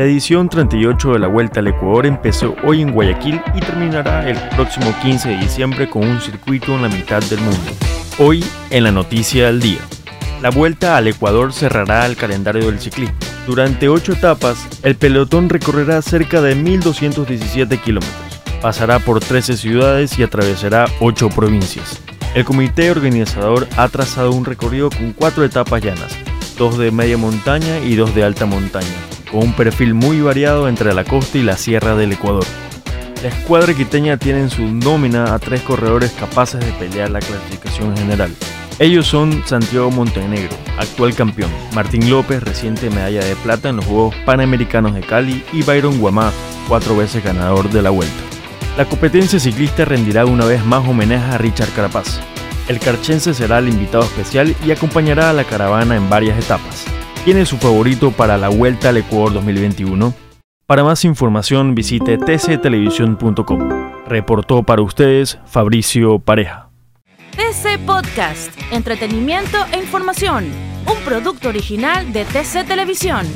La edición 38 de la Vuelta al Ecuador empezó hoy en Guayaquil y terminará el próximo 15 de diciembre con un circuito en la mitad del mundo. Hoy en la noticia del día. La Vuelta al Ecuador cerrará el calendario del ciclismo. Durante ocho etapas, el pelotón recorrerá cerca de 1.217 kilómetros. Pasará por 13 ciudades y atravesará 8 provincias. El comité organizador ha trazado un recorrido con cuatro etapas llanas, dos de media montaña y dos de alta montaña, con un perfil muy variado entre la costa y la sierra del Ecuador. La escuadra quiteña tiene en su nómina a tres corredores capaces de pelear la clasificación general. Ellos son Santiago Montenegro, actual campeón, Martín López, reciente medalla de plata en los Juegos Panamericanos de Cali, y Byron Guamá, cuatro veces ganador de la Vuelta. La competencia ciclista rendirá una vez más homenaje a Richard Carapaz. El carchense será el invitado especial y acompañará a la caravana en varias etapas. ¿Quién es su favorito para la Vuelta al Ecuador 2021? Para más información visite tctelevisión.com. Reportó para ustedes Fabricio Pareja. TC Podcast, entretenimiento e información, un producto original de TC Televisión.